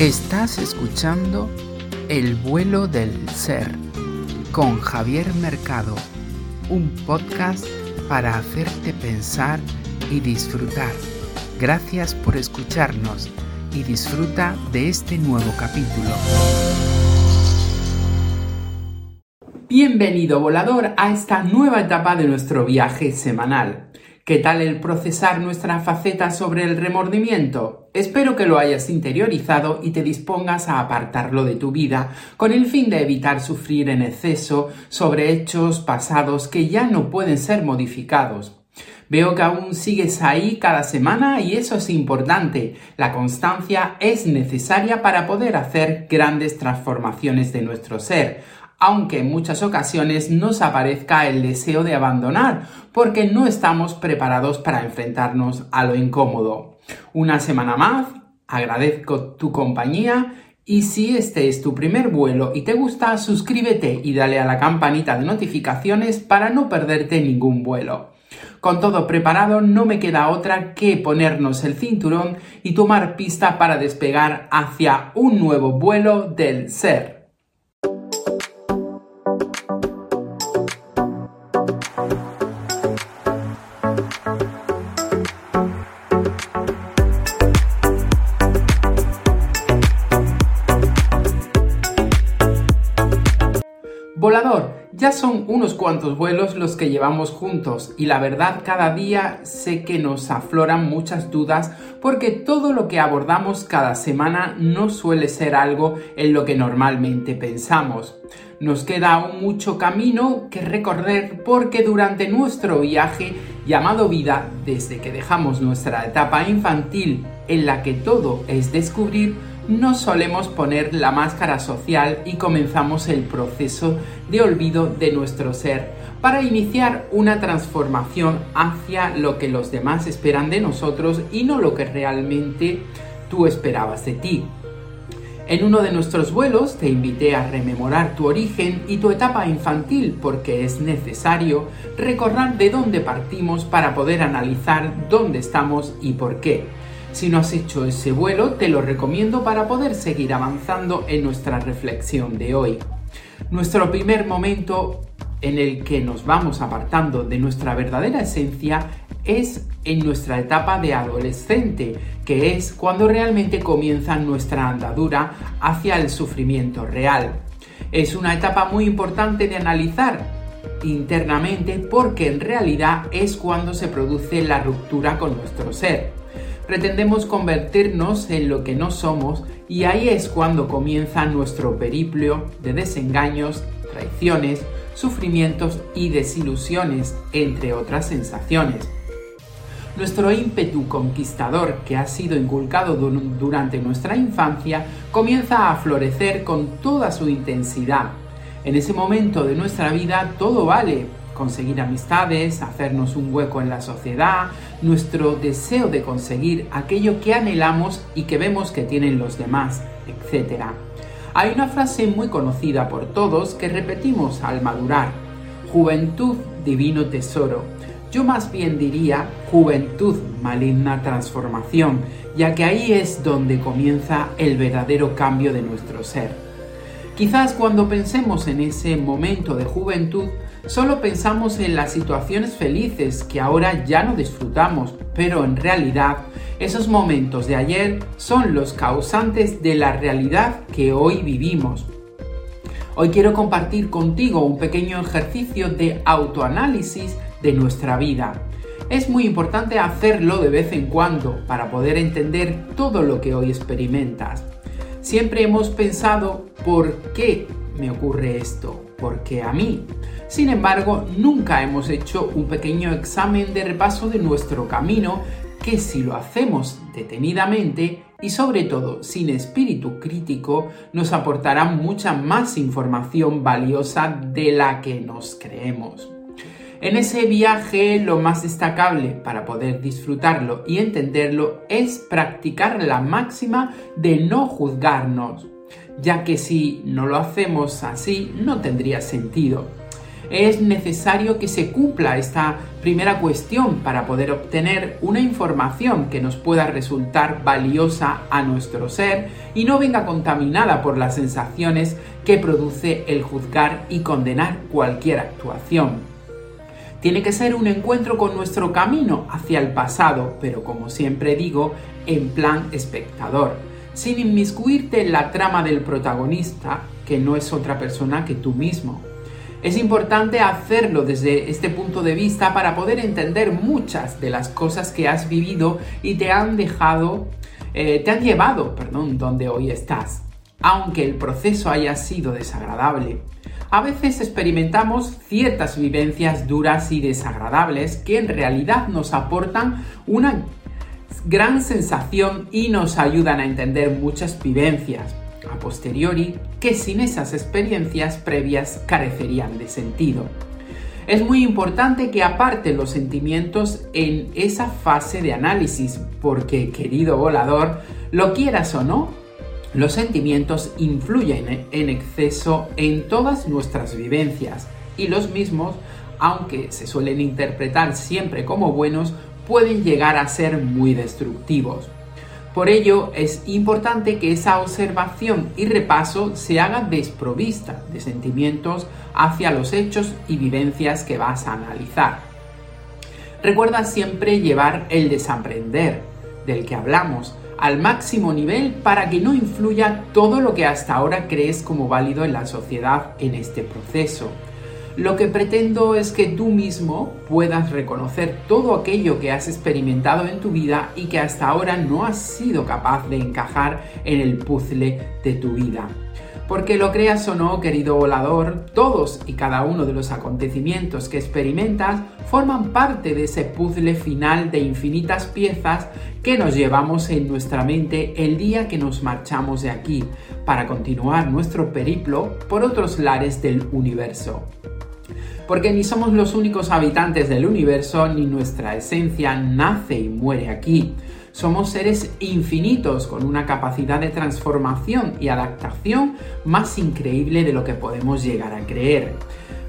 Estás escuchando El vuelo del ser con Javier Mercado, un podcast para hacerte pensar y disfrutar. Gracias por escucharnos y disfruta de este nuevo capítulo. Bienvenido volador a esta nueva etapa de nuestro viaje semanal. ¿Qué tal el procesar nuestra faceta sobre el remordimiento? Espero que lo hayas interiorizado y te dispongas a apartarlo de tu vida con el fin de evitar sufrir en exceso sobre hechos pasados que ya no pueden ser modificados. Veo que aún sigues ahí cada semana y eso es importante. La constancia es necesaria para poder hacer grandes transformaciones de nuestro ser aunque en muchas ocasiones nos aparezca el deseo de abandonar, porque no estamos preparados para enfrentarnos a lo incómodo. Una semana más, agradezco tu compañía y si este es tu primer vuelo y te gusta, suscríbete y dale a la campanita de notificaciones para no perderte ningún vuelo. Con todo preparado, no me queda otra que ponernos el cinturón y tomar pista para despegar hacia un nuevo vuelo del ser. Volador, ya son unos cuantos vuelos los que llevamos juntos y la verdad cada día sé que nos afloran muchas dudas porque todo lo que abordamos cada semana no suele ser algo en lo que normalmente pensamos. Nos queda aún mucho camino que recorrer porque durante nuestro viaje llamado vida, desde que dejamos nuestra etapa infantil en la que todo es descubrir, no solemos poner la máscara social y comenzamos el proceso de olvido de nuestro ser para iniciar una transformación hacia lo que los demás esperan de nosotros y no lo que realmente tú esperabas de ti. En uno de nuestros vuelos te invité a rememorar tu origen y tu etapa infantil porque es necesario recordar de dónde partimos para poder analizar dónde estamos y por qué. Si no has hecho ese vuelo, te lo recomiendo para poder seguir avanzando en nuestra reflexión de hoy. Nuestro primer momento en el que nos vamos apartando de nuestra verdadera esencia es en nuestra etapa de adolescente, que es cuando realmente comienza nuestra andadura hacia el sufrimiento real. Es una etapa muy importante de analizar internamente porque en realidad es cuando se produce la ruptura con nuestro ser pretendemos convertirnos en lo que no somos y ahí es cuando comienza nuestro periplo de desengaños, traiciones, sufrimientos y desilusiones, entre otras sensaciones. Nuestro ímpetu conquistador que ha sido inculcado durante nuestra infancia comienza a florecer con toda su intensidad. En ese momento de nuestra vida todo vale, conseguir amistades, hacernos un hueco en la sociedad, nuestro deseo de conseguir aquello que anhelamos y que vemos que tienen los demás, etc. Hay una frase muy conocida por todos que repetimos al madurar. Juventud, divino tesoro. Yo más bien diría juventud, maligna transformación, ya que ahí es donde comienza el verdadero cambio de nuestro ser. Quizás cuando pensemos en ese momento de juventud, Solo pensamos en las situaciones felices que ahora ya no disfrutamos, pero en realidad esos momentos de ayer son los causantes de la realidad que hoy vivimos. Hoy quiero compartir contigo un pequeño ejercicio de autoanálisis de nuestra vida. Es muy importante hacerlo de vez en cuando para poder entender todo lo que hoy experimentas. Siempre hemos pensado por qué me ocurre esto, porque a mí. Sin embargo, nunca hemos hecho un pequeño examen de repaso de nuestro camino que si lo hacemos detenidamente y sobre todo sin espíritu crítico, nos aportará mucha más información valiosa de la que nos creemos. En ese viaje lo más destacable para poder disfrutarlo y entenderlo es practicar la máxima de no juzgarnos, ya que si no lo hacemos así no tendría sentido. Es necesario que se cumpla esta primera cuestión para poder obtener una información que nos pueda resultar valiosa a nuestro ser y no venga contaminada por las sensaciones que produce el juzgar y condenar cualquier actuación. Tiene que ser un encuentro con nuestro camino hacia el pasado, pero como siempre digo, en plan espectador, sin inmiscuirte en la trama del protagonista, que no es otra persona que tú mismo. Es importante hacerlo desde este punto de vista para poder entender muchas de las cosas que has vivido y te han dejado, eh, te han llevado, perdón, donde hoy estás, aunque el proceso haya sido desagradable. A veces experimentamos ciertas vivencias duras y desagradables que en realidad nos aportan una gran sensación y nos ayudan a entender muchas vivencias. A posteriori que sin esas experiencias previas carecerían de sentido. Es muy importante que aparte los sentimientos en esa fase de análisis, porque querido volador, lo quieras o no, los sentimientos influyen en exceso en todas nuestras vivencias y los mismos, aunque se suelen interpretar siempre como buenos, pueden llegar a ser muy destructivos. Por ello es importante que esa observación y repaso se haga desprovista de sentimientos hacia los hechos y vivencias que vas a analizar. Recuerda siempre llevar el desaprender del que hablamos al máximo nivel para que no influya todo lo que hasta ahora crees como válido en la sociedad en este proceso. Lo que pretendo es que tú mismo puedas reconocer todo aquello que has experimentado en tu vida y que hasta ahora no has sido capaz de encajar en el puzzle de tu vida. Porque lo creas o no, querido volador, todos y cada uno de los acontecimientos que experimentas forman parte de ese puzzle final de infinitas piezas que nos llevamos en nuestra mente el día que nos marchamos de aquí para continuar nuestro periplo por otros lares del universo. Porque ni somos los únicos habitantes del universo ni nuestra esencia nace y muere aquí. Somos seres infinitos con una capacidad de transformación y adaptación más increíble de lo que podemos llegar a creer.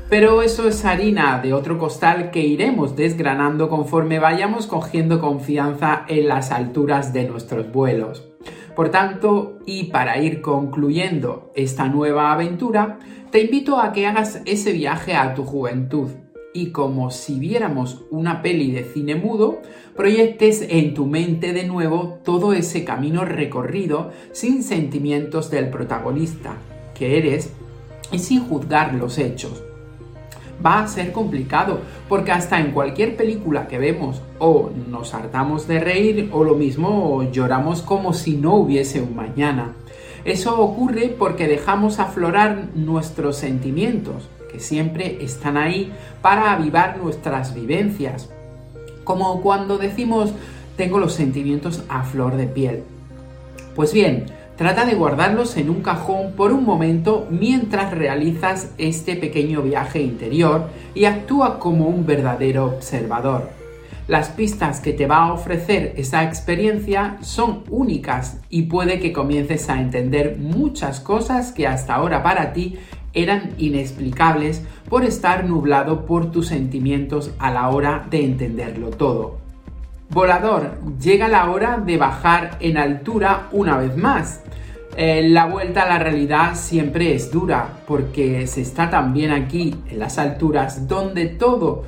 Pero eso es harina de otro costal que iremos desgranando conforme vayamos cogiendo confianza en las alturas de nuestros vuelos. Por tanto, y para ir concluyendo esta nueva aventura, te invito a que hagas ese viaje a tu juventud y como si viéramos una peli de cine mudo, proyectes en tu mente de nuevo todo ese camino recorrido sin sentimientos del protagonista que eres y sin juzgar los hechos. Va a ser complicado porque hasta en cualquier película que vemos o nos hartamos de reír o lo mismo lloramos como si no hubiese un mañana. Eso ocurre porque dejamos aflorar nuestros sentimientos que siempre están ahí para avivar nuestras vivencias. Como cuando decimos tengo los sentimientos a flor de piel. Pues bien, trata de guardarlos en un cajón por un momento mientras realizas este pequeño viaje interior y actúa como un verdadero observador. Las pistas que te va a ofrecer esa experiencia son únicas y puede que comiences a entender muchas cosas que hasta ahora para ti eran inexplicables por estar nublado por tus sentimientos a la hora de entenderlo todo. Volador, llega la hora de bajar en altura una vez más. Eh, la vuelta a la realidad siempre es dura porque se está también aquí en las alturas donde todo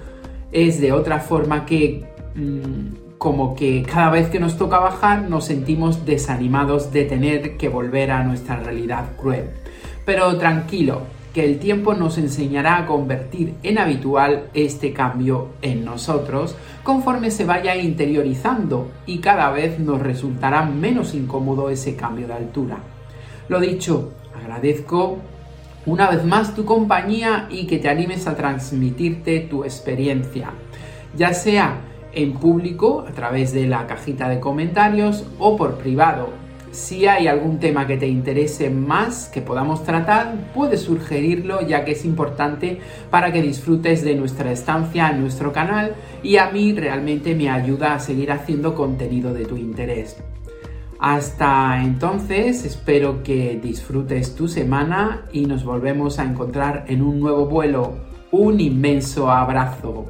es de otra forma que mm, como que cada vez que nos toca bajar nos sentimos desanimados de tener que volver a nuestra realidad cruel. Pero tranquilo, que el tiempo nos enseñará a convertir en habitual este cambio en nosotros conforme se vaya interiorizando y cada vez nos resultará menos incómodo ese cambio de altura. Lo dicho, agradezco una vez más tu compañía y que te animes a transmitirte tu experiencia, ya sea en público a través de la cajita de comentarios o por privado si hay algún tema que te interese más que podamos tratar, puedes sugerirlo ya que es importante para que disfrutes de nuestra estancia en nuestro canal y a mí realmente me ayuda a seguir haciendo contenido de tu interés. Hasta entonces, espero que disfrutes tu semana y nos volvemos a encontrar en un nuevo vuelo. un inmenso abrazo.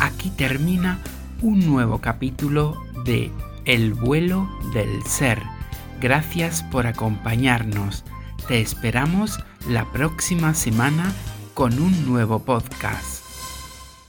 Aquí termina un nuevo capítulo de El vuelo del ser. Gracias por acompañarnos. Te esperamos la próxima semana con un nuevo podcast.